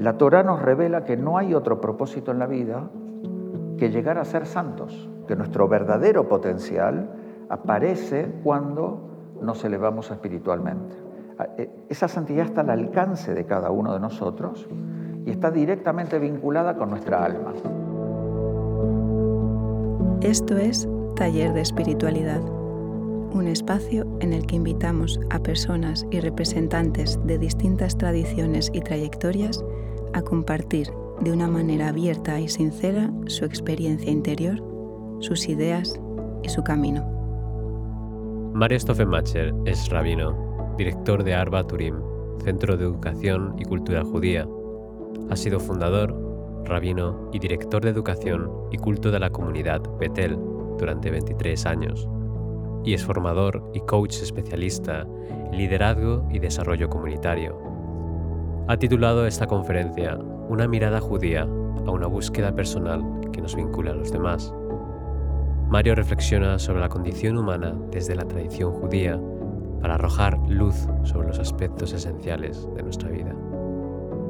La Torah nos revela que no hay otro propósito en la vida que llegar a ser santos, que nuestro verdadero potencial aparece cuando nos elevamos espiritualmente. E, esa santidad está al alcance de cada uno de nosotros y está directamente vinculada con nuestra alma. Esto es Taller de Espiritualidad, un espacio en el que invitamos a personas y representantes de distintas tradiciones y trayectorias a compartir de una manera abierta y sincera su experiencia interior, sus ideas y su camino. Mario Stoffenmacher es rabino, director de Arba Turim, Centro de Educación y Cultura Judía. Ha sido fundador, rabino y director de Educación y Culto de la Comunidad Betel durante 23 años. Y es formador y coach especialista en liderazgo y desarrollo comunitario ha titulado esta conferencia Una mirada judía a una búsqueda personal que nos vincula a los demás. Mario reflexiona sobre la condición humana desde la tradición judía para arrojar luz sobre los aspectos esenciales de nuestra vida.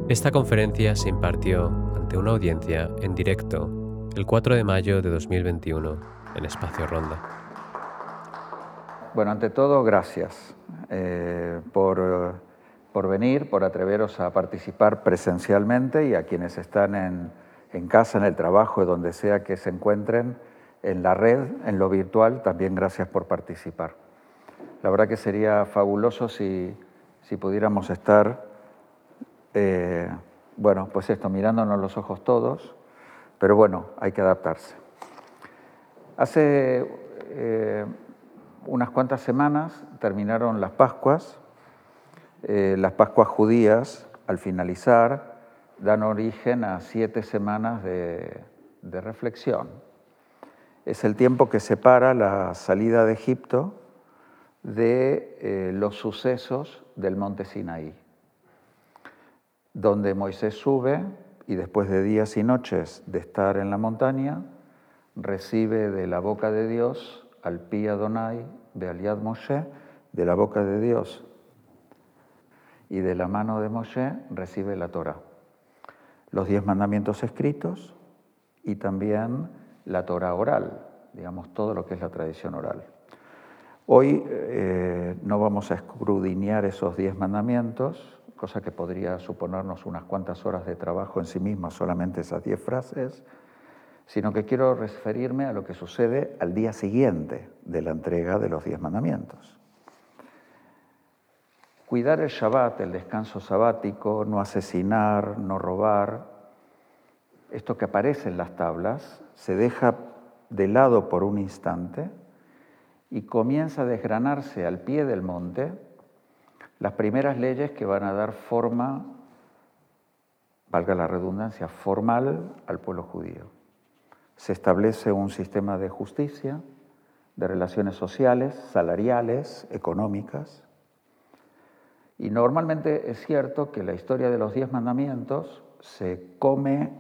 Esta conferencia se impartió ante una audiencia en directo el 4 de mayo de 2021 en Espacio Ronda. Bueno, ante todo, gracias eh, por por venir, por atreveros a participar presencialmente y a quienes están en, casa, en el trabajo, donde sea que se encuentren, en la red, en lo virtual, también gracias por participar. La verdad que sería fabuloso si, pudiéramos estar, eh, bueno, pues esto, mirándonos los ojos todos, pero bueno, hay que adaptarse. Hace eh, unas cuantas semanas terminaron las Pascuas eh, las Pascuas judías, al finalizar, dan origen a siete semanas de, reflexión. Es el tiempo que separa la salida de Egipto de eh, los sucesos del monte Sinaí, donde Moisés sube y después de días y noches de estar en la montaña, recibe de la boca de Dios al Pi Adonai de Aliad Moshe, de la boca de Dios y de la mano de Moshe recibe la Torah. Los diez mandamientos escritos y también la Torah oral, digamos todo lo que es la tradición oral. Hoy eh, no vamos a escrudinear esos diez mandamientos, cosa que podría suponernos unas cuantas horas de trabajo en sí misma, solamente esas diez frases, sino que quiero referirme a lo que sucede al día siguiente de la entrega de los diez mandamientos. Cuidar el Shabbat, el descanso sabático, no asesinar, no robar, esto que aparece en las tablas, se deja de lado por un instante y comienza a desgranarse al pie del monte las primeras leyes que van a dar forma, valga la redundancia, formal al pueblo judío. Se establece un sistema de justicia, de relaciones sociales, salariales, económicas, y normalmente es cierto que la historia de los diez mandamientos se come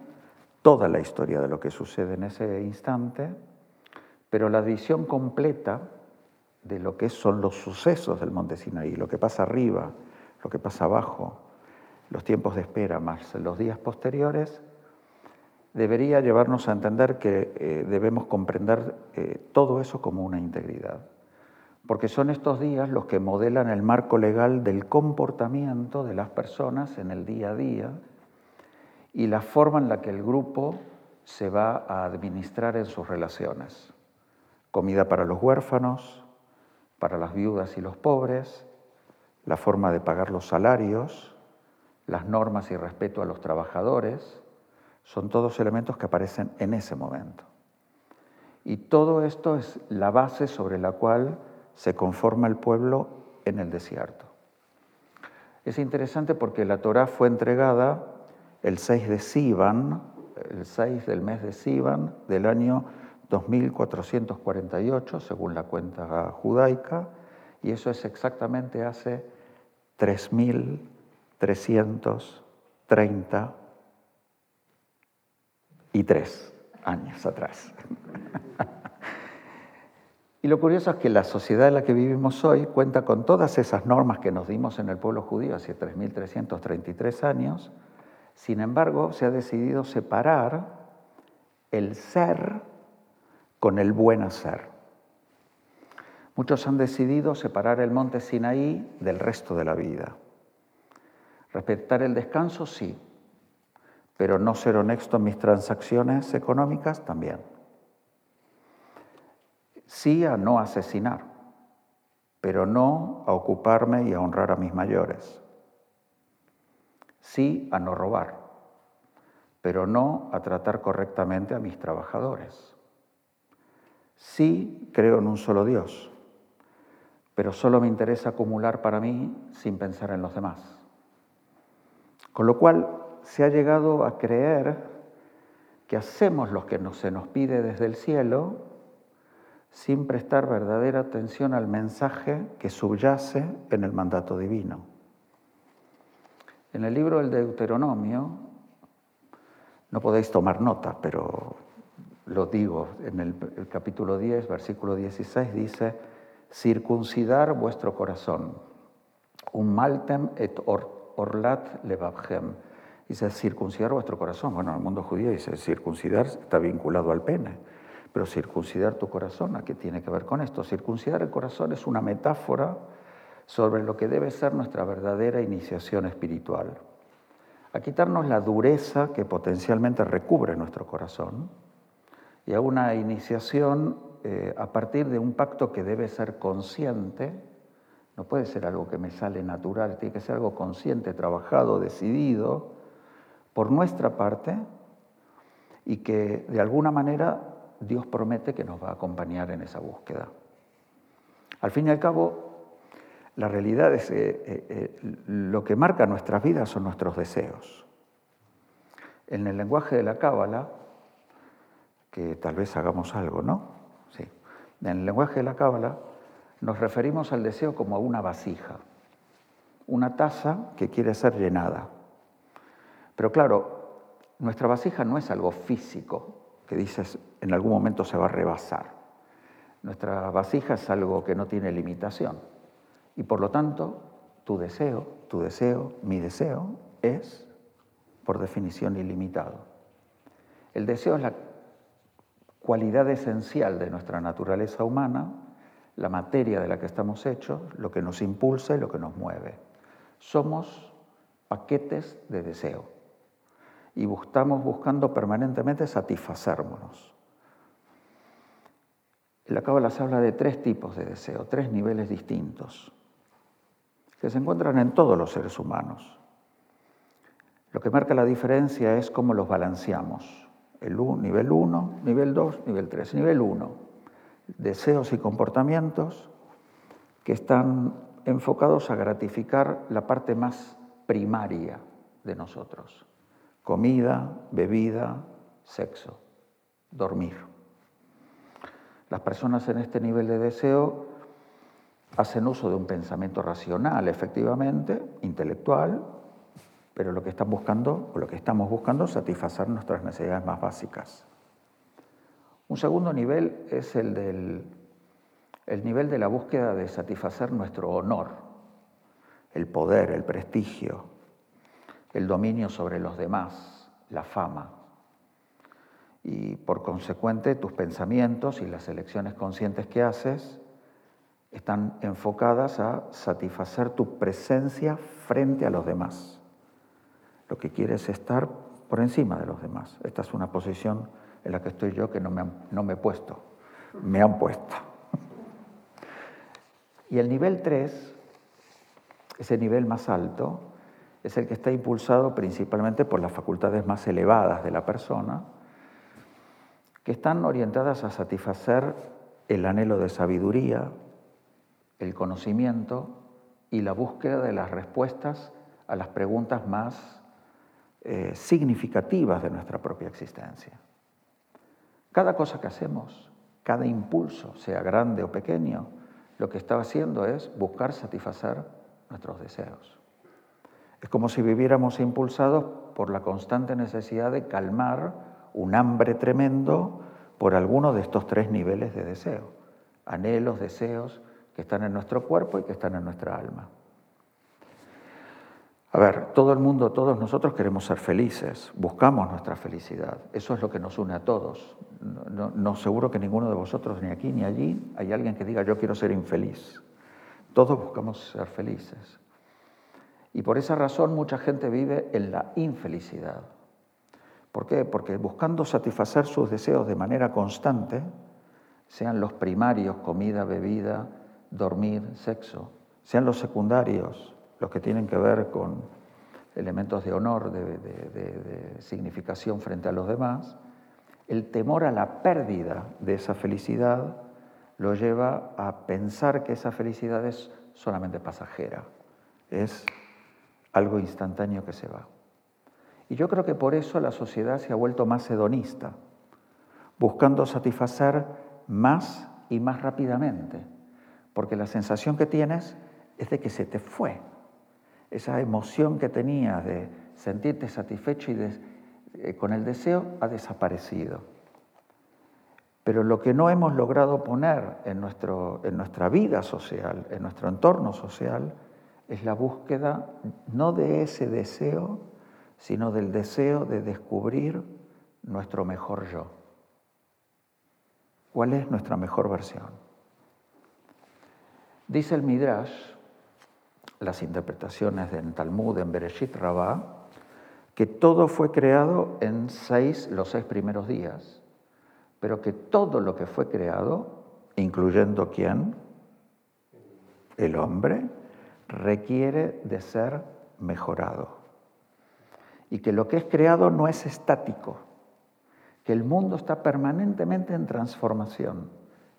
toda la historia de lo que sucede en ese instante, pero la visión completa de lo que son los sucesos del monte Sinaí, lo que pasa arriba, lo que pasa abajo, los tiempos de espera más los días posteriores, debería llevarnos a entender que eh, debemos comprender eh, todo eso como una integridad porque son estos días los que modelan el marco legal del comportamiento de las personas en el día a día y la forma en la que el grupo se va a administrar en sus relaciones. Comida para los huérfanos, para las viudas y los pobres, la forma de pagar los salarios, las normas y respeto a los trabajadores, son todos elementos que aparecen en ese momento. Y todo esto es la base sobre la cual se conforma el pueblo en el desierto. Es interesante porque la Torá fue entregada el 6 de Sivan, el 6 del mes de Sivan del año 2448, según la cuenta judaica, y eso es exactamente hace 3.333 años atrás. Y lo curioso es que la sociedad en la que vivimos hoy cuenta con todas esas normas que nos dimos en el pueblo judío hace 3.333 años, Sin embargo, se ha decidido separar el ser con el buen hacer. Muchos han decidido separar el monte Sinaí del resto de la vida. Respetar el descanso, sí, pero no ser honesto en mis transacciones económicas, también. Sí a no asesinar, pero no a ocuparme y a honrar a mis mayores. Sí a no robar, pero no a tratar correctamente a mis trabajadores. Sí creo en un solo Dios, pero solo me interesa acumular para mí sin pensar en los demás. Con lo cual se ha llegado a creer que hacemos lo que se nos pide desde el cielo sin prestar verdadera atención al mensaje que subyace en el mandato divino. En el libro del Deuteronomio, no podéis tomar nota, pero lo digo, en el, capítulo 10, versículo 16 dice, circuncidar vuestro corazón, un maltem et orlat levabhem. Dice, circuncidar vuestro corazón. Bueno, en el mundo judío dice, circuncidar está vinculado al pene. Pero circuncidar tu corazón, ¿a qué tiene que ver con esto? Circuncidar el corazón es una metáfora sobre lo que debe ser nuestra verdadera iniciación espiritual. A quitarnos la dureza que potencialmente recubre nuestro corazón y a una iniciación eh, a partir de un pacto que debe ser consciente, no puede ser algo que me sale natural, tiene que ser algo consciente, trabajado, decidido por nuestra parte y que de alguna manera Dios promete que nos va a acompañar en esa búsqueda. Al fin y al cabo, la realidad es que eh, eh, lo que marca nuestras vidas son nuestros deseos. En el lenguaje de la Cábala, que tal vez hagamos algo, ¿no? Sí. En el lenguaje de la Cábala nos referimos al deseo como a una vasija, una taza que quiere ser llenada. Pero claro, nuestra vasija no es algo físico, que dices en algún momento se va a rebasar. Nuestra vasija es algo que no tiene limitación. Y por lo tanto, tu deseo, tu deseo, mi deseo es, por definición, ilimitado. El deseo es la cualidad esencial de nuestra naturaleza humana, la materia de la que estamos hechos, lo que nos impulsa y lo que nos mueve. Somos paquetes de deseo y estamos buscando permanentemente satisfacernos. La Cábala habla de tres tipos de deseo, tres niveles distintos, que se encuentran en todos los seres humanos. Lo que marca la diferencia es cómo los balanceamos. El nivel 1, nivel 2, nivel 3. Nivel 1, deseos y comportamientos que están enfocados a gratificar la parte más primaria de nosotros comida, bebida, sexo, dormir. Las personas en este nivel de deseo hacen uso de un pensamiento racional, efectivamente, intelectual, pero lo que están buscando, o lo que estamos buscando, es satisfacer nuestras necesidades más básicas. Un segundo nivel es el del el nivel de la búsqueda de satisfacer nuestro honor, el poder, el prestigio, el dominio sobre los demás, la fama. Y por consecuente tus pensamientos y las elecciones conscientes que haces están enfocadas a satisfacer tu presencia frente a los demás. Lo que quieres es estar por encima de los demás. Esta es una posición en la que estoy yo que no me, no me he puesto, me han puesto. Y el nivel 3, ese nivel más alto, es el que está impulsado principalmente por las facultades más elevadas de la persona, que están orientadas a satisfacer el anhelo de sabiduría, el conocimiento y la búsqueda de las respuestas a las preguntas más eh, significativas de nuestra propia existencia. Cada cosa que hacemos, cada impulso, sea grande o pequeño, lo que está haciendo es buscar satisfacer nuestros deseos. Es como si viviéramos impulsados por la constante necesidad de calmar un hambre tremendo por alguno de estos tres niveles de deseo. Anhelos, deseos que están en nuestro cuerpo y que están en nuestra alma. A ver, todo el mundo, todos nosotros queremos ser felices, buscamos nuestra felicidad. Eso es lo que nos une a todos. No, no, seguro que ninguno de vosotros, ni aquí ni allí, hay alguien que diga yo quiero ser infeliz. Todos buscamos ser felices. Y por esa razón mucha gente vive en la infelicidad. ¿Por qué? Porque buscando satisfacer sus deseos de manera constante, sean los primarios, comida, bebida, dormir, sexo, sean los secundarios, los que tienen que ver con elementos de honor, de, significación frente a los demás, el temor a la pérdida de esa felicidad lo lleva a pensar que esa felicidad es solamente pasajera, es algo instantáneo que se va. Y yo creo que por eso la sociedad se ha vuelto más hedonista, buscando satisfacer más y más rápidamente, porque la sensación que tienes es de que se te fue, esa emoción que tenías de sentirte satisfecho y eh, con el deseo ha desaparecido. Pero lo que no hemos logrado poner en, nuestro, en nuestra vida social, en nuestro entorno social, es la búsqueda no de ese deseo, sino del deseo de descubrir nuestro mejor yo. ¿Cuál es nuestra mejor versión? Dice el Midrash las interpretaciones en Talmud, en Bereshit Rabbah, que todo fue creado en seis, los seis primeros días, pero que todo lo que fue creado, incluyendo quién, el hombre, requiere de ser mejorado. Y que lo que es creado no es estático, que el mundo está permanentemente en transformación,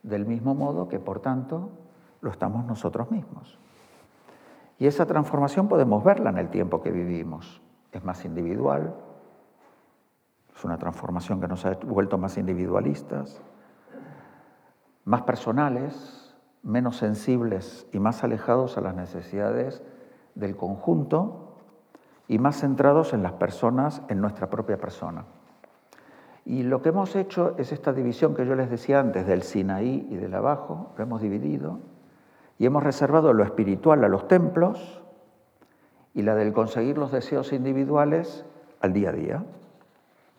del mismo modo que, por tanto, lo estamos nosotros mismos. Y esa transformación podemos verla en el tiempo que vivimos. Es más individual, es una transformación que nos ha vuelto más individualistas, más personales, menos sensibles y más alejados a las necesidades del conjunto y más centrados en las personas, en nuestra propia persona. Y lo que hemos hecho es esta división que yo les decía antes del Sinaí y del abajo, lo hemos dividido y hemos reservado lo espiritual a los templos y la del conseguir los deseos individuales al día a día,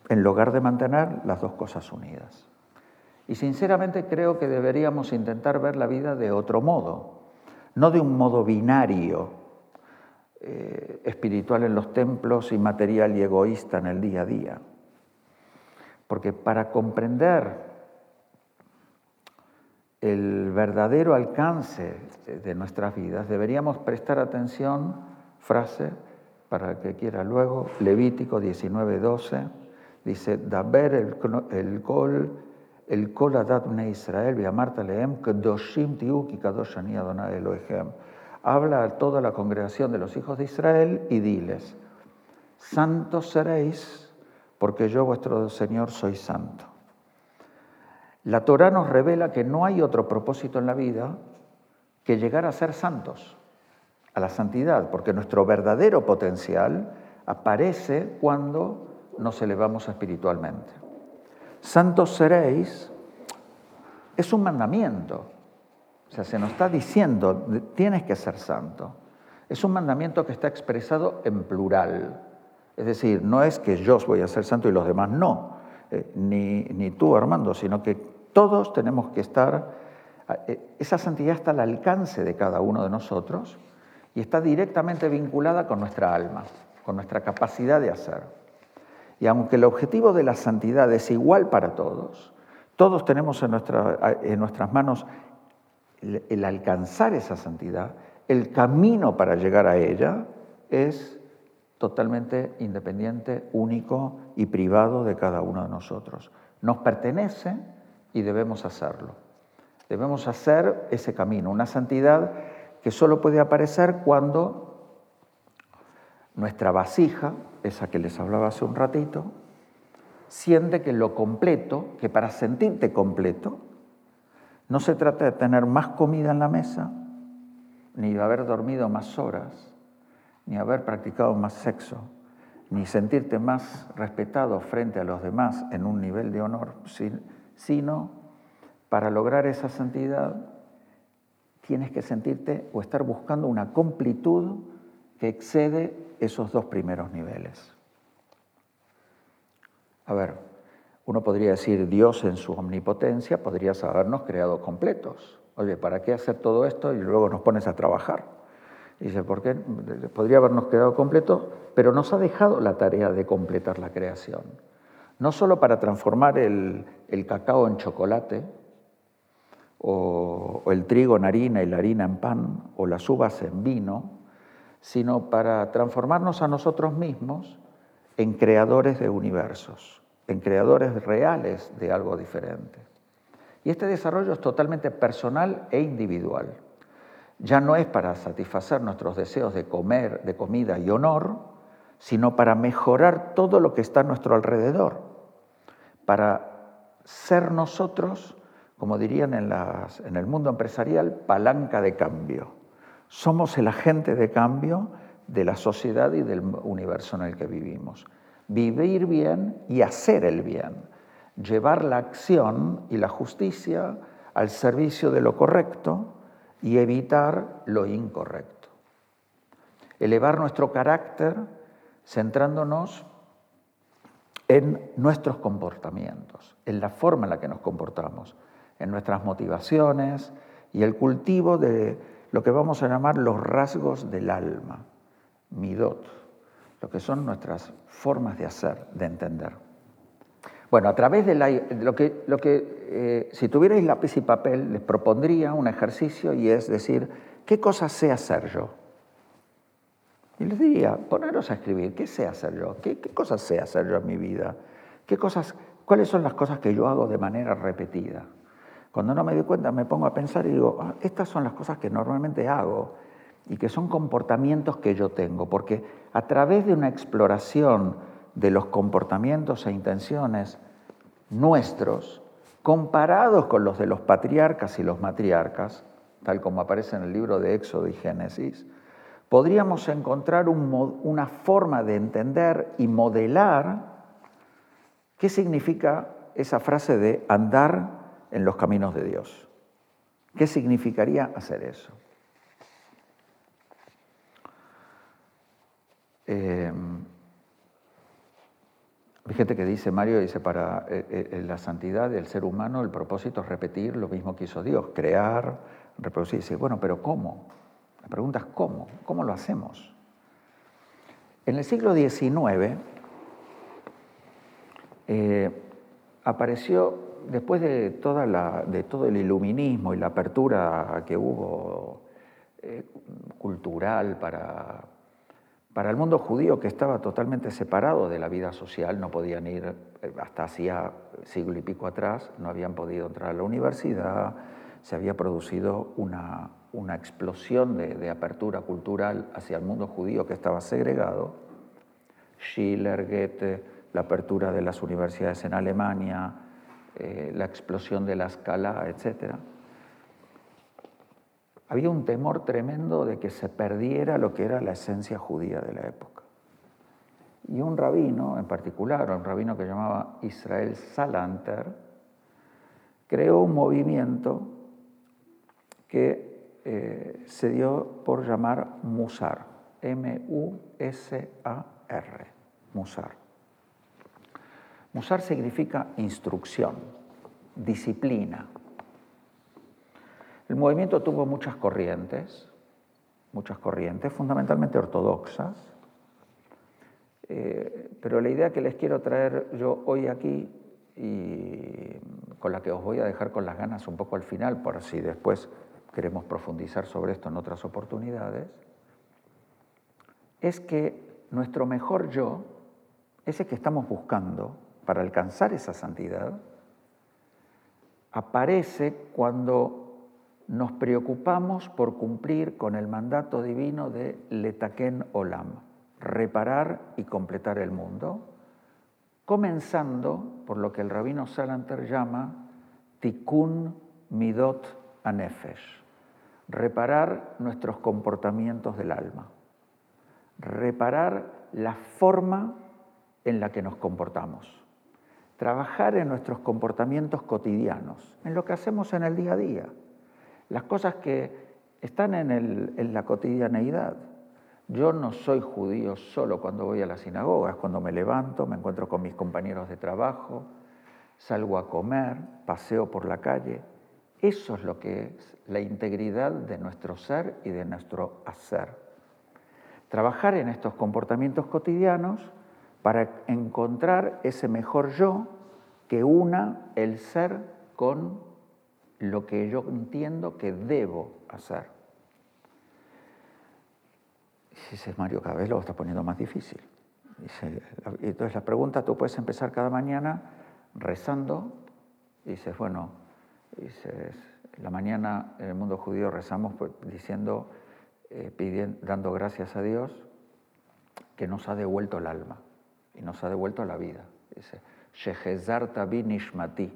en lugar de mantener las dos cosas unidas. Y sinceramente creo que deberíamos intentar ver la vida de otro modo, no de un modo binario, eh, espiritual en los templos y material y egoísta en el día a día. Porque para comprender el verdadero alcance de nuestras vidas, deberíamos prestar atención, frase, para el que quiera luego, Levítico 19:12, dice, Daber el, el Elohim. Habla a toda la congregación de los hijos de Israel y diles, santos seréis, porque yo vuestro Señor soy santo. La Torah nos revela que no hay otro propósito en la vida que llegar a ser santos, a la santidad, porque nuestro verdadero potencial aparece cuando nos elevamos espiritualmente. Santos seréis es un mandamiento, o sea, se nos está diciendo, tienes que ser santo. Es un mandamiento que está expresado en plural, es decir, no es que yo voy a ser santo y los demás no, eh, ni, ni tú Armando, sino que todos tenemos que estar, eh, esa santidad está al alcance de cada uno de nosotros y está directamente vinculada con nuestra alma, con nuestra capacidad de hacer. Y aunque el objetivo de la santidad es igual para todos, todos tenemos en, en nuestras manos el, el alcanzar esa santidad, el camino para llegar a ella es totalmente independiente, único y privado de cada uno de nosotros. Nos pertenece y debemos hacerlo. Debemos hacer ese camino, una santidad que solo puede aparecer cuando nuestra vasija, esa que les hablaba hace un ratito, siente que lo completo, que para sentirte completo, no se trata de tener más comida en la mesa, ni de haber dormido más horas, ni haber practicado más sexo, ni sentirte más respetado frente a los demás en un nivel de honor, sino para lograr esa santidad tienes que sentirte o estar buscando una completud que excede esos dos primeros niveles. A ver, uno podría decir, Dios en su omnipotencia podría habernos creado completos. Oye, ¿para qué hacer todo esto y luego nos pones a trabajar? Dice, ¿por qué? Podría habernos quedado completos, pero nos ha dejado la tarea de completar la creación. No solo para transformar el, cacao en chocolate, o, el trigo en harina y la harina en pan, o las uvas en vino, sino para transformarnos a nosotros mismos en creadores de universos, en creadores reales de algo diferente. Y este desarrollo es totalmente personal e individual ya no es para satisfacer nuestros deseos de comer, de comida y honor, sino para mejorar todo lo que está a nuestro alrededor, para ser nosotros, como dirían en, el mundo empresarial, palanca de cambio. Somos el agente de cambio de la sociedad y del universo en el que vivimos. Vivir bien y hacer el bien, llevar la acción y la justicia al servicio de lo correcto, y evitar lo incorrecto. Elevar nuestro carácter centrándonos en nuestros comportamientos, en la forma en la que nos comportamos, en nuestras motivaciones y el cultivo de lo que vamos a llamar los rasgos del alma, midot, lo que son nuestras formas de hacer, de entender. Bueno, a través de, lo que, lo que eh, si tuvierais lápiz y papel, les propondría un ejercicio y es decir, ¿qué cosas sé hacer yo? Y les diría, poneros a escribir, ¿qué sé hacer yo? ¿Qué, cosas sé hacer yo en mi vida? ¿Qué cosas, ¿Cuáles son las cosas que yo hago de manera repetida? Cuando no me doy cuenta me pongo a pensar y digo, ah, estas son las cosas que normalmente hago y que son comportamientos que yo tengo, porque a través de una exploración de los comportamientos e intenciones nuestros, comparados con los de los patriarcas y los matriarcas, tal como aparece en el libro de Éxodo y Génesis, podríamos encontrar una forma de entender y modelar qué significa esa frase de andar en los caminos de Dios. ¿Qué significaría hacer eso? Eh, hay gente que dice, Mario dice, para eh, eh, la santidad del ser humano el propósito es repetir lo mismo que hizo Dios, crear, reproducir. Dice, bueno, pero ¿cómo? La pregunta es ¿cómo? ¿Cómo lo hacemos? En el siglo XIX eh, apareció, después de, toda la, de todo el iluminismo y la apertura que hubo cultural para, para el mundo judío, que estaba totalmente separado de la vida social, no podían ir, eh, hasta hacía siglo y pico atrás, no habían podido entrar a la universidad, se había producido una, una explosión de, apertura cultural hacia el mundo judío que estaba segregado. Schiller, Goethe, la apertura de las universidades en Alemania, eh, la explosión de la escala, etcétera había un temor tremendo de que se perdiera lo que era la esencia judía de la época. Y un rabino en particular, un rabino que llamaba Israel Salanter, creó un movimiento que eh, se dio por llamar Musar, M-U-S-A-R, Musar. Musar significa instrucción, disciplina, el movimiento tuvo muchas corrientes, muchas corrientes, fundamentalmente ortodoxas, eh, pero la idea que les quiero traer yo hoy aquí y con la que os voy a dejar con las ganas un poco al final, por si después queremos profundizar sobre esto en otras oportunidades, es que nuestro mejor yo, ese que estamos buscando para alcanzar esa santidad, aparece cuando nos preocupamos por cumplir con el mandato divino de Letaken Olam, reparar y completar el mundo, comenzando por lo que el rabino Salanter llama Tikkun Midot Anefesh, reparar nuestros comportamientos del alma, reparar la forma en la que nos comportamos, trabajar en nuestros comportamientos cotidianos, en lo que hacemos en el día a día las cosas que están en, la cotidianeidad, Yo no soy judío solo cuando voy a la sinagoga, es cuando me levanto, me encuentro con mis compañeros de trabajo, salgo a comer, paseo por la calle. Eso es lo que es la integridad de nuestro ser y de nuestro hacer. Trabajar en estos comportamientos cotidianos para encontrar ese mejor yo que una el ser con lo que yo entiendo que debo hacer. Dice Mario, cada vez lo está poniendo más difícil. entonces la pregunta, tú puedes empezar cada mañana rezando, y dices, bueno, dices, la mañana en el mundo judío rezamos diciendo, eh, pidiendo, dando gracias a Dios que nos ha devuelto el alma y nos ha devuelto la vida. Dice, Nishmati,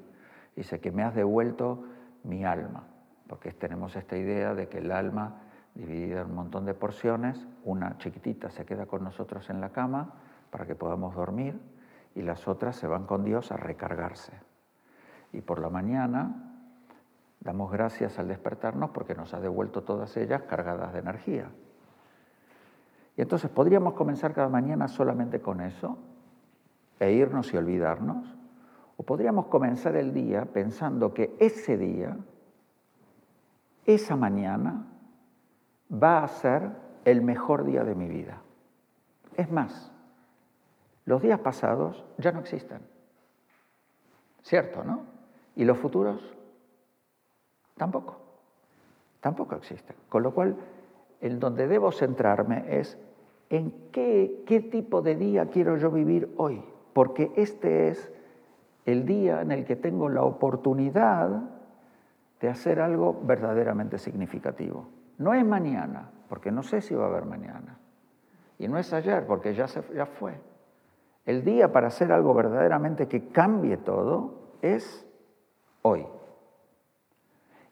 dice que me has devuelto mi alma, porque tenemos esta idea de que el alma dividida en un montón de porciones, una chiquitita se queda con nosotros en la cama para que podamos dormir y las otras se van con Dios a recargarse. Y por la mañana damos gracias al despertarnos porque nos ha devuelto todas ellas cargadas de energía. Y entonces podríamos comenzar cada mañana solamente con eso e irnos y olvidarnos, o podríamos comenzar el día pensando que ese día, esa mañana, va a ser el mejor día de mi vida. Es más, los días pasados ya no existen. ¿Cierto, no? ¿Y los futuros? Tampoco. Tampoco existen. Con lo cual, en donde debo centrarme es en qué, qué tipo de día quiero yo vivir hoy. Porque este es el día en el que tengo la oportunidad de hacer algo verdaderamente significativo. No es mañana, porque no sé si va a haber mañana. Y no es ayer, porque ya, se, ya fue. El día para hacer algo verdaderamente que cambie todo es hoy.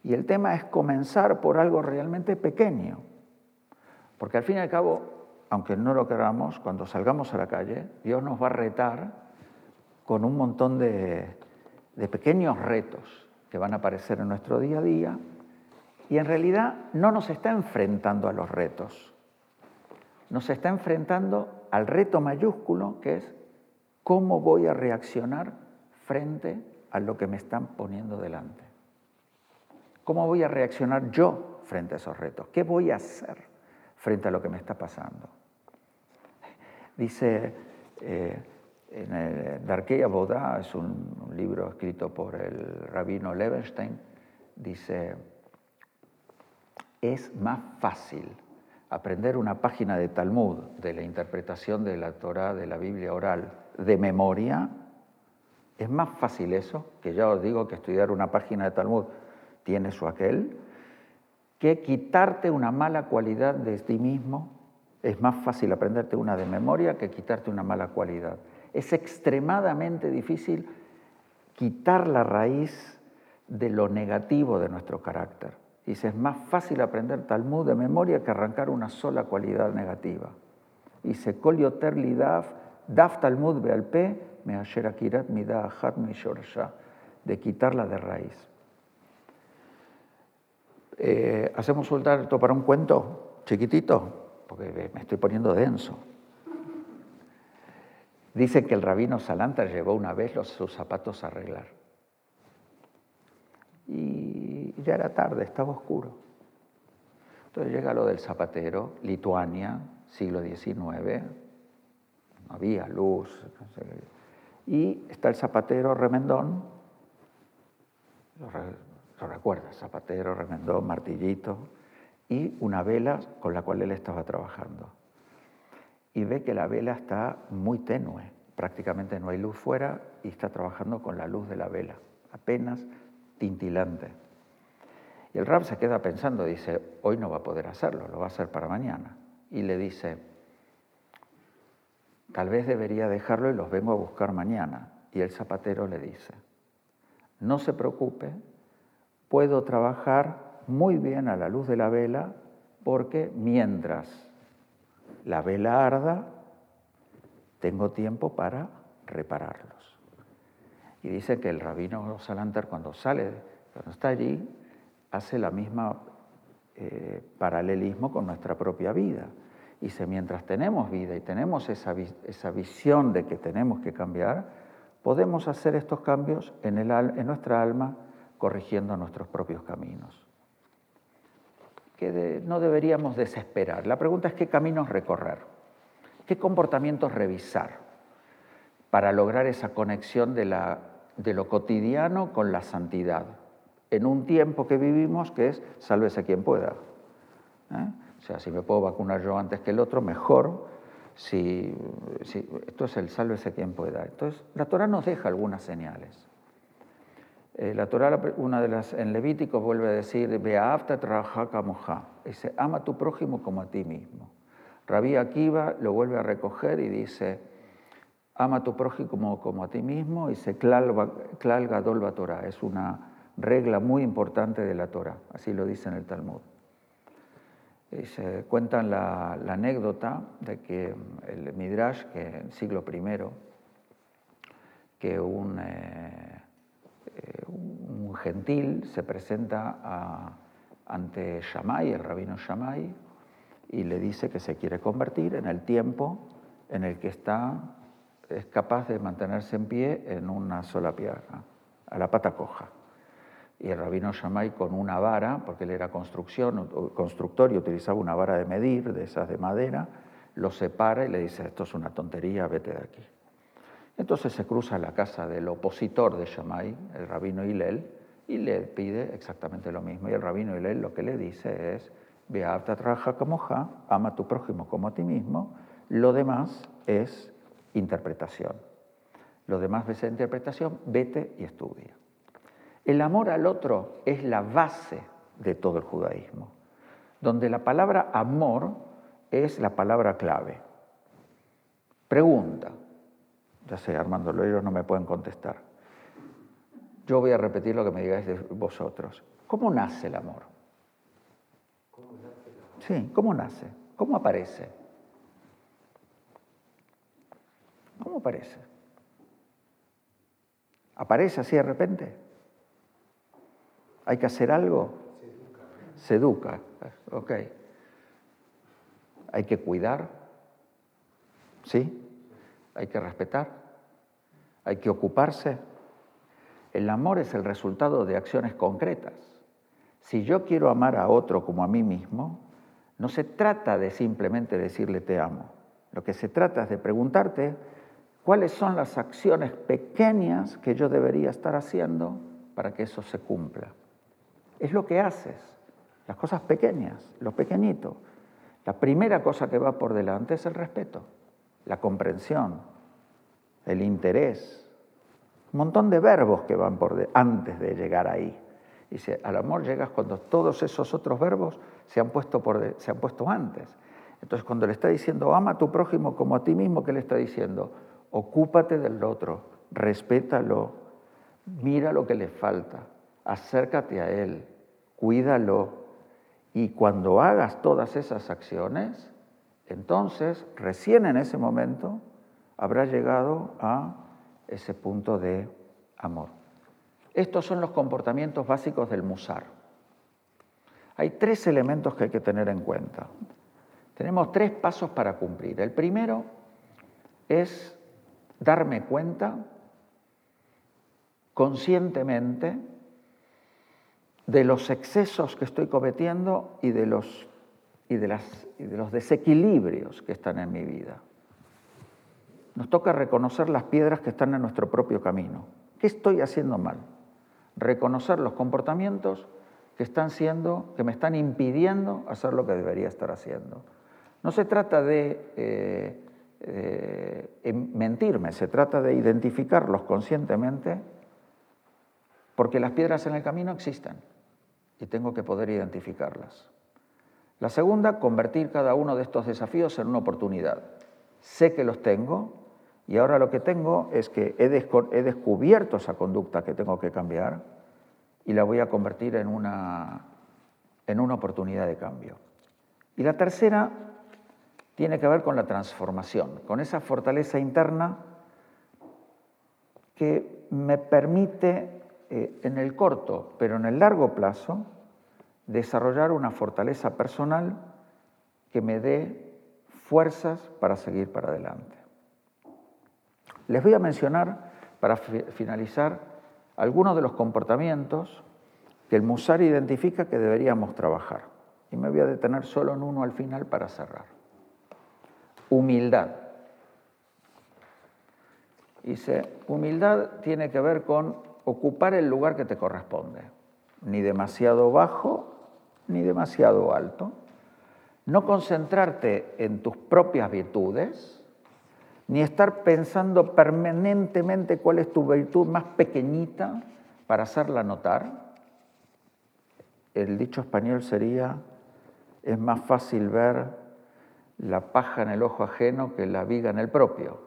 Y el tema es comenzar por algo realmente pequeño. Porque al fin y al cabo, aunque no lo queramos, cuando salgamos a la calle, Dios nos va a retar con un montón de, de pequeños retos que van a aparecer en nuestro día a día y en realidad no nos está enfrentando a los retos, nos está enfrentando al reto mayúsculo que es cómo voy a reaccionar frente a lo que me están poniendo delante. ¿Cómo voy a reaccionar yo frente a esos retos? ¿Qué voy a hacer frente a lo que me está pasando? Dice eh, en el Darkeya Bodá, es un, un libro escrito por el rabino Levenstein, dice, es más fácil aprender una página de Talmud, de la interpretación de la Torah, de la Biblia oral, de memoria, es más fácil eso, que ya os digo que estudiar una página de Talmud tiene su aquel, que quitarte una mala cualidad de ti mismo. Es más fácil aprenderte una de memoria que quitarte una mala cualidad. Es extremadamente difícil quitar la raíz de lo negativo de nuestro carácter. Dice, es más fácil aprender Talmud de memoria que arrancar una sola cualidad negativa. Dice, Kol yoter li daf, Talmud bealpe, me asher akirat mida achat me de quitarla de raíz. Eh, ¿Hacemos un alto para un cuento chiquitito? Porque me estoy poniendo denso. Dice que el rabino Salanter llevó una vez los, sus zapatos a arreglar. Y ya era tarde, estaba oscuro. Entonces llega lo del zapatero, Lituania, siglo XIX, no había luz. Y está el zapatero remendón, lo, lo recuerda, zapatero, remendón, martillito, y una vela con la cual él estaba trabajando. Y ve que la vela está muy tenue, prácticamente no hay luz fuera y está trabajando con la luz de la vela, apenas tintilante. Y el rab se queda pensando, dice, hoy no va a poder hacerlo, lo va a hacer para mañana. Y le dice, tal vez debería dejarlo y los vengo a buscar mañana. Y el zapatero le dice, no se preocupe, puedo trabajar muy bien a la luz de la vela porque mientras la vela arda, tengo tiempo para repararlos. Y dice que el rabino Salanter cuando sale, cuando está allí, hace la misma eh, paralelismo con nuestra propia vida. Dice, mientras tenemos vida y tenemos esa, esa visión de que tenemos que cambiar, podemos hacer estos cambios en, el, en nuestra alma corrigiendo nuestros propios caminos. Que no deberíamos desesperar. La pregunta es qué caminos recorrer, qué comportamientos revisar para lograr esa conexión de, la, de lo cotidiano con la santidad, en un tiempo que vivimos que es sálvese quien pueda. ¿eh? O sea, si me puedo vacunar yo antes que el otro, mejor. Si, esto es el sálvese quien pueda. Entonces, la Torah nos deja algunas señales. Eh, la Torah, una de las, en Levítico vuelve a decir, dice, ama tu prójimo como a ti mismo. Rabí Akiva lo vuelve a recoger y dice, ama a tu prójimo como, a ti mismo, y dice, klal gadol Torah, es una regla muy importante de la Torah, así lo dice en el Talmud. Y se cuentan la, anécdota de que el Midrash, que en siglo I, que un, eh, un gentil se presenta ante Shammai, el rabino Shammai, y le dice que se quiere convertir en el tiempo en el que está, es capaz de mantenerse en pie en una sola pierna, a la pata coja. Y el rabino Shammai con una vara, porque él era constructor y utilizaba una vara de medir, de esas de madera, lo separa y le dice, esto es una tontería, vete de aquí. Entonces se cruza a la casa del opositor de Shammai, el rabino Hillel, y le pide exactamente lo mismo. Y el rabino Hillel lo que le dice es, ve a trabaja como ja, ama a tu prójimo como a ti mismo, lo demás es interpretación. Lo demás es interpretación, vete y estudia. El amor al otro es la base de todo el judaísmo, donde la palabra amor es la palabra clave. Pregunta, ya sé, Armando, ellos no me pueden contestar. Yo voy a repetir lo que me digáis de vosotros. ¿Cómo nace el amor? Sí, ¿cómo nace? ¿Cómo aparece? ¿Cómo aparece? ¿Aparece así de repente? ¿Hay que hacer algo? Se educa. Se educa. Ok. ¿Hay que cuidar? ¿Sí? ¿Hay que respetar? ¿Hay que ocuparse? El amor es el resultado de acciones concretas. Si yo quiero amar a otro como a mí mismo, no se trata de simplemente decirle te amo. Lo que se trata es de preguntarte cuáles son las acciones pequeñas que yo debería estar haciendo para que eso se cumpla es lo que haces, las cosas pequeñas, lo pequeñito. La primera cosa que va por delante es el respeto, la comprensión, el interés, un montón de verbos que van por antes de llegar ahí. Dice, al amor llegas cuando todos esos otros verbos se han puesto, por se han puesto antes. Entonces, cuando le está diciendo, ama a tu prójimo como a ti mismo, ¿qué le está diciendo? Ocúpate del otro, respétalo, mira lo que le falta, acércate a Él, cuídalo. Y cuando hagas todas esas acciones, entonces, recién en ese momento, habrá llegado a ese punto de amor. Estos son los comportamientos básicos del musar. Hay tres elementos que hay que tener en cuenta. Tenemos tres pasos para cumplir. El primero es darme cuenta conscientemente de los excesos que estoy cometiendo y de los, y de los desequilibrios que están en mi vida. Nos toca reconocer las piedras que están en nuestro propio camino. ¿Qué estoy haciendo mal? Reconocer los comportamientos que están siendo, que me están impidiendo hacer lo que debería estar haciendo. No se trata de eh, eh, mentirme, se trata de identificarlos conscientemente porque las piedras en el camino existen y tengo que poder identificarlas. La segunda, convertir cada uno de estos desafíos en una oportunidad. Sé que los tengo y ahora lo que tengo es que he, descubierto esa conducta que tengo que cambiar y la voy a convertir en una, en una oportunidad de cambio. Y la tercera tiene que ver con la transformación, con esa fortaleza interna que me permite eh, en el corto, pero en el largo plazo, desarrollar una fortaleza personal que me dé fuerzas para seguir para adelante. Les voy a mencionar, para finalizar, algunos de los comportamientos que el Musar identifica que deberíamos trabajar. Y me voy a detener solo en uno al final para cerrar. Humildad. Dice, humildad tiene que ver con ocupar el lugar que te corresponde, ni demasiado bajo ni demasiado alto. No concentrarte en tus propias virtudes, ni estar pensando permanentemente cuál es tu virtud más pequeñita para hacerla notar. El dicho español sería, es más fácil ver la paja en el ojo ajeno que la viga en el propio.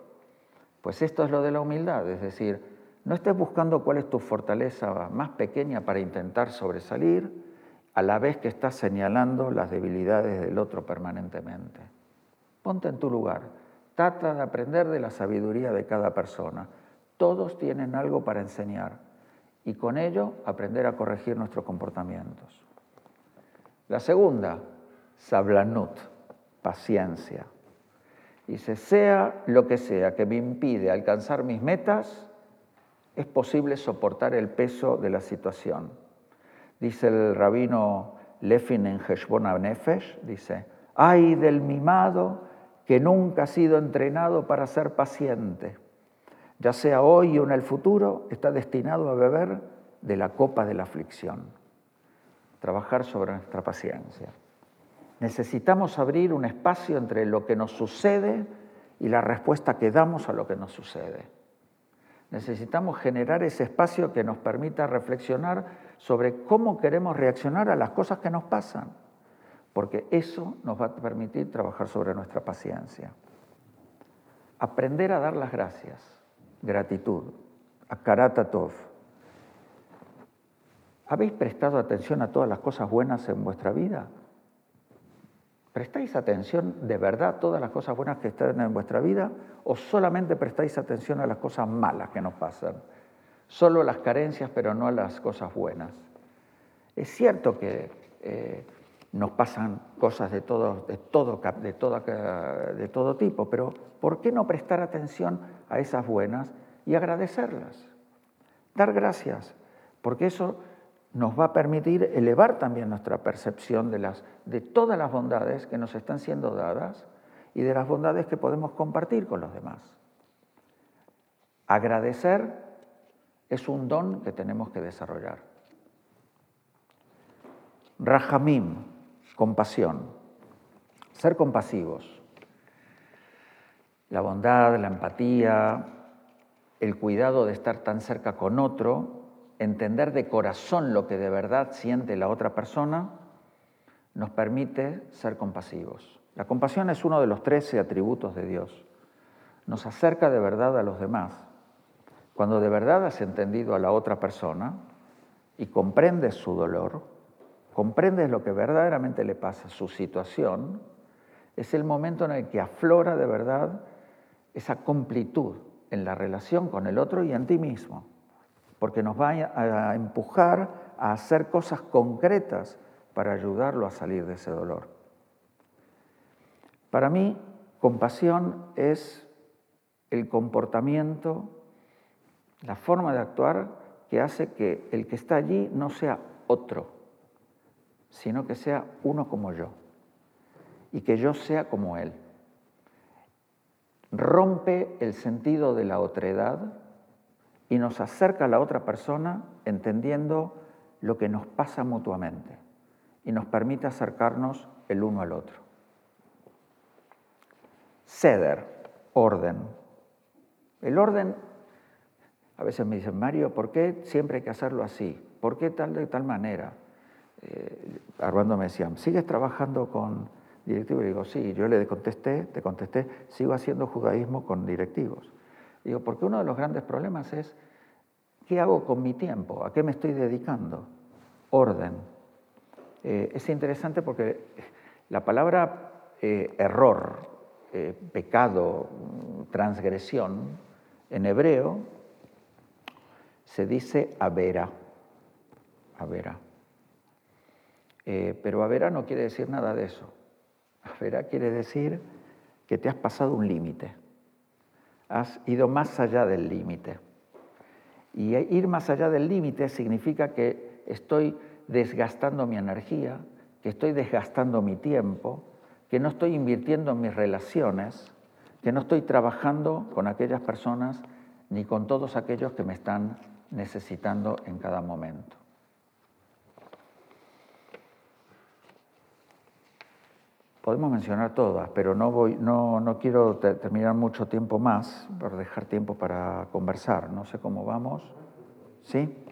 Pues esto es lo de la humildad, es decir, no estés buscando cuál es tu fortaleza más pequeña para intentar sobresalir, a la vez que estás señalando las debilidades del otro permanentemente. Ponte en tu lugar, trata de aprender de la sabiduría de cada persona. Todos tienen algo para enseñar y con ello aprender a corregir nuestros comportamientos. La segunda, sablanut, paciencia. Dice, sea lo que sea que me impide alcanzar mis metas, es posible soportar el peso de la situación. Dice el rabino Lefin en Heshbon Nefesh, dice, ay del mimado que nunca ha sido entrenado para ser paciente. Ya sea hoy o en el futuro, está destinado a beber de la copa de la aflicción. Trabajar sobre nuestra paciencia. Necesitamos abrir un espacio entre lo que nos sucede y la respuesta que damos a lo que nos sucede. Necesitamos generar ese espacio que nos permita reflexionar sobre cómo queremos reaccionar a las cosas que nos pasan, porque eso nos va a permitir trabajar sobre nuestra paciencia. Aprender a dar las gracias, gratitud, a Karatatov. ¿Habéis prestado atención a todas las cosas buenas en vuestra vida? ¿Prestáis atención de verdad a todas las cosas buenas que están en vuestra vida o solamente prestáis atención a las cosas malas que nos pasan? Solo las carencias, pero no las cosas buenas. Es cierto que eh, nos pasan cosas de todo, de, todo, de todo tipo, pero ¿por qué no prestar atención a esas buenas y agradecerlas? Dar gracias, porque eso nos va a permitir elevar también nuestra percepción de, las, de todas las bondades que nos están siendo dadas y de las bondades que podemos compartir con los demás. Agradecer es un don que tenemos que desarrollar. Rahamim, compasión, ser compasivos. La bondad, la empatía, el cuidado de estar tan cerca con otro entender de corazón lo que de verdad siente la otra persona, nos permite ser compasivos. La compasión es uno de los trece atributos de Dios. Nos acerca de verdad a los demás. Cuando de verdad has entendido a la otra persona y comprendes su dolor, comprendes lo que verdaderamente le pasa, su situación, es el momento en el que aflora de verdad esa completud en la relación con el otro y en ti mismo porque nos va a empujar a hacer cosas concretas para ayudarlo a salir de ese dolor. Para mí, compasión es el comportamiento, la forma de actuar que hace que el que está allí no sea otro, sino que sea uno como yo y que yo sea como él. Rompe el sentido de la otredad y nos acerca a la otra persona entendiendo lo que nos pasa mutuamente y nos permite acercarnos el uno al otro. Ceder, orden. El orden, a veces me dicen, Mario, ¿por qué siempre hay que hacerlo así? ¿Por qué tal de tal manera? Eh, Armando me decía, ¿sigues trabajando con directivos? Y digo, sí, yo le contesté, te contesté, sigo haciendo judaísmo con directivos. Digo, porque uno de los grandes problemas es, ¿qué hago con mi tiempo? ¿A qué me estoy dedicando? Orden. Eh, es interesante porque la palabra eh, error, eh, pecado, transgresión, en hebreo se dice avera. Avera. pero avera no quiere decir nada de eso. Avera quiere decir que te has pasado un límite, has ido más allá del límite. Y ir más allá del límite significa que estoy desgastando mi energía, que estoy desgastando mi tiempo, que no estoy invirtiendo en mis relaciones, que no estoy trabajando con aquellas personas ni con todos aquellos que me están necesitando en cada momento. Podemos mencionar todas, pero no, voy, no, no quiero terminar mucho tiempo más por dejar tiempo para conversar. No sé cómo vamos. ¿Sí?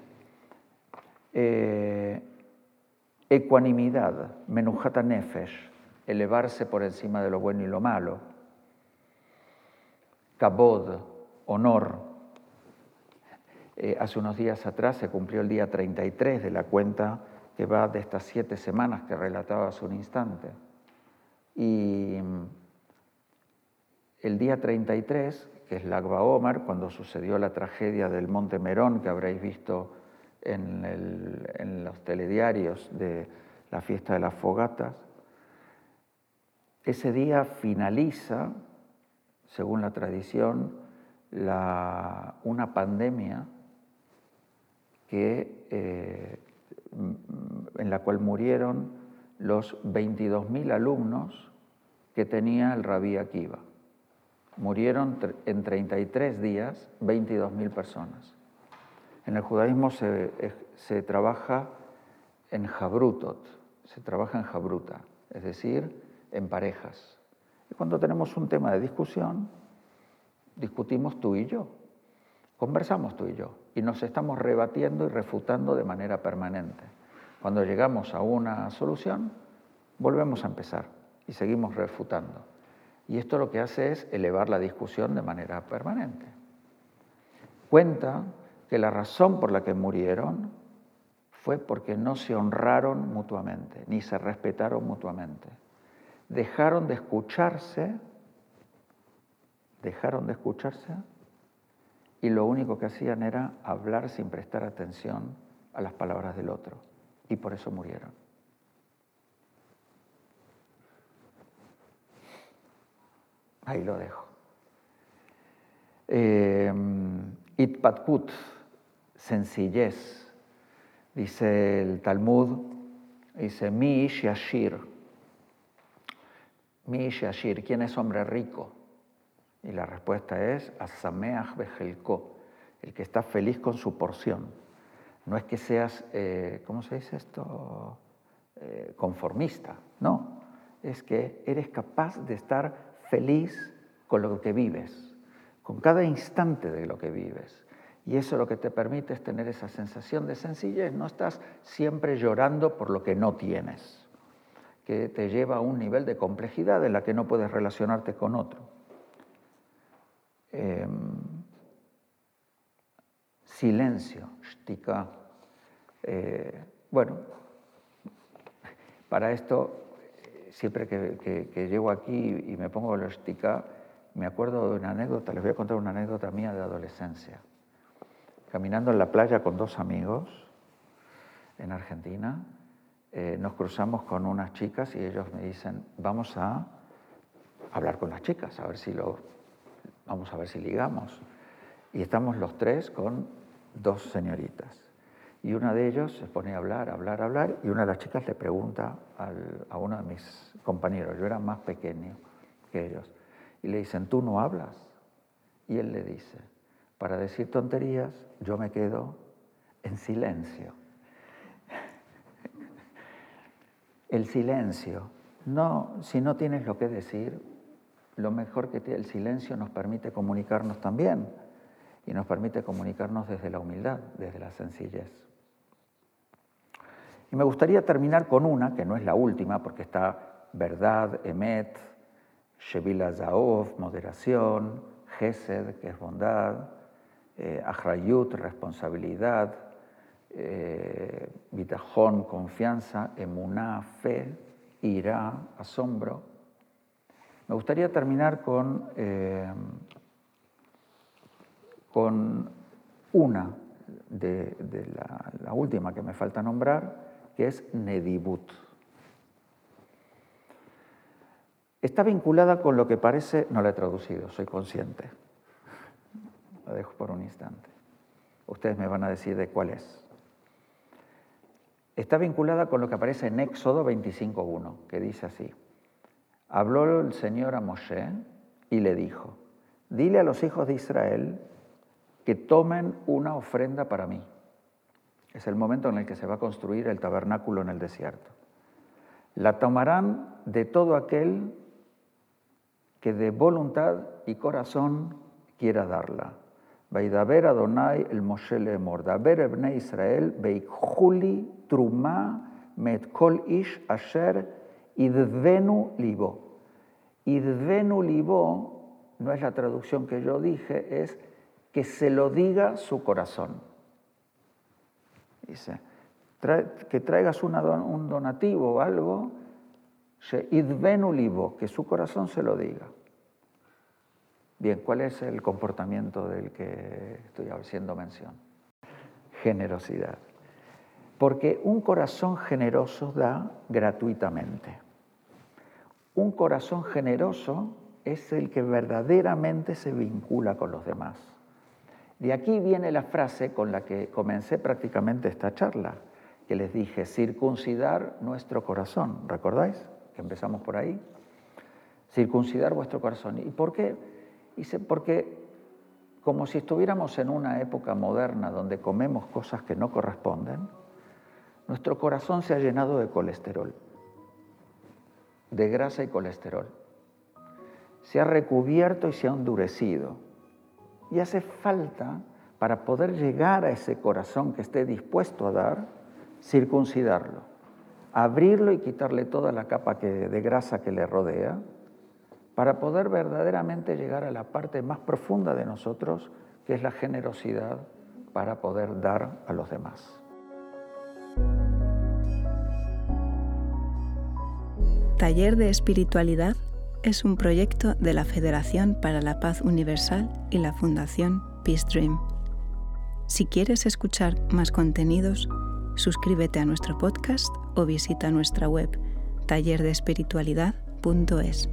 Eh, ecuanimidad, menujata nefesh, elevarse por encima de lo bueno y lo malo. Kabod, honor. Eh, hace unos días atrás se cumplió el día 33 de la cuenta que va de estas siete semanas que relataba hace un instante. Y el día 33, que es Lagba Omar, cuando sucedió la tragedia del Monte Merón, que habréis visto en, los telediarios de la fiesta de las fogatas, ese día finaliza, según la tradición, una pandemia que, eh, en la cual murieron los 22.000 alumnos que tenía el rabí Akiva. Murieron en 33 días 22.000 personas. En el judaísmo se, se, trabaja en jabrutot, se trabaja en jabruta, es decir, en parejas. Y cuando tenemos un tema de discusión, discutimos tú y yo, conversamos tú y yo, y nos estamos rebatiendo y refutando de manera permanente. Cuando llegamos a una solución, volvemos a empezar y seguimos refutando. Y esto lo que hace es elevar la discusión de manera permanente. Cuenta que la razón por la que murieron fue porque no se honraron mutuamente, ni se respetaron mutuamente. Dejaron de escucharse, dejaron de escucharse y lo único que hacían era hablar sin prestar atención a las palabras del otro y por eso murieron. Ahí lo dejo. Eh, sencillez. Dice el Talmud, dice mi ish yashir. Mi ish ¿quién es hombre rico? Y la respuesta es Asameach Bejelko, el que está feliz con su porción. No es que seas, eh, ¿cómo se dice esto? Eh, conformista, no. Es que eres capaz de estar feliz con lo que vives, con cada instante de lo que vives. Y eso lo que te permite es tener esa sensación de sencillez. No estás siempre llorando por lo que no tienes, que te lleva a un nivel de complejidad en la que no puedes relacionarte con otro. Em, silencio, shtika. Eh, bueno, para esto, siempre que, llego aquí y me pongo los shtika, me acuerdo de una anécdota, les voy a contar una anécdota mía de adolescencia. Caminando en la playa con dos amigos en Argentina, eh, nos cruzamos con unas chicas y ellos me dicen, vamos a hablar con las chicas, a ver si lo, vamos a ver si ligamos. Y estamos los tres con dos señoritas. Y una de ellos se pone a hablar, hablar, hablar, y una de las chicas le pregunta a uno de mis compañeros, yo era más pequeño que ellos, y le dicen, ¿tú no hablas? Y él le dice, para decir tonterías, yo me quedo en silencio. El silencio. No, si no tienes lo que decir, lo mejor que el silencio nos permite comunicarnos también y nos permite comunicarnos desde la humildad, desde la sencillez. Y me gustaría terminar con una, que no es la última, porque está verdad, emet, shevila zaov, moderación, gesed, que es bondad, eh, responsabilidad, eh, confianza, emuná, fe, ira, asombro. Me gustaría terminar con eh, con una de, la, última que me falta nombrar, que es Nedibut. Está vinculada con lo que parece, no la he traducido, soy consciente. La dejo por un instante. Ustedes me van a decir de cuál es. Está vinculada con lo que aparece en Éxodo 25.1, que dice así. Habló el Señor a Moshe y le dijo, dile a los hijos de Israel que tomen una ofrenda para mí. Es el momento en el que se va a construir el tabernáculo en el desierto. La tomarán de todo aquel que de voluntad y corazón quiera darla. Vaidaber Adonai el Moshe lemor, daber ebne Israel veikjuli truma met kol ish asher idvenu libo. Idvenu libo no es la traducción que yo dije, es que se lo diga su corazón. Dice, que traigas un donativo o algo, idvenu libo, que su corazón se lo diga. Bien, ¿cuál es el comportamiento del que estoy haciendo mención? Generosidad. Porque un corazón generoso da gratuitamente. Un corazón generoso es el que verdaderamente se vincula con los demás. De aquí viene la frase con la que comencé prácticamente esta charla, que les dije, circuncidar nuestro corazón. ¿Recordáis que empezamos por ahí? Circuncidar vuestro corazón. ¿Y por qué? Dice, porque como si estuviéramos en una época moderna donde comemos cosas que no corresponden, nuestro corazón se ha llenado de colesterol, de grasa y colesterol. Se ha recubierto y se ha endurecido. Y hace falta, para poder llegar a ese corazón que esté dispuesto a dar, circuncidarlo, abrirlo y quitarle toda la capa de grasa que le rodea para poder verdaderamente llegar a la parte más profunda de nosotros, que es la generosidad para poder dar a los demás. Taller de Espiritualidad es un proyecto de la Federación para la Paz Universal y la Fundación Peace Dream. Si quieres escuchar más contenidos, suscríbete a nuestro podcast o visita nuestra web tallerdeespiritualidad.es.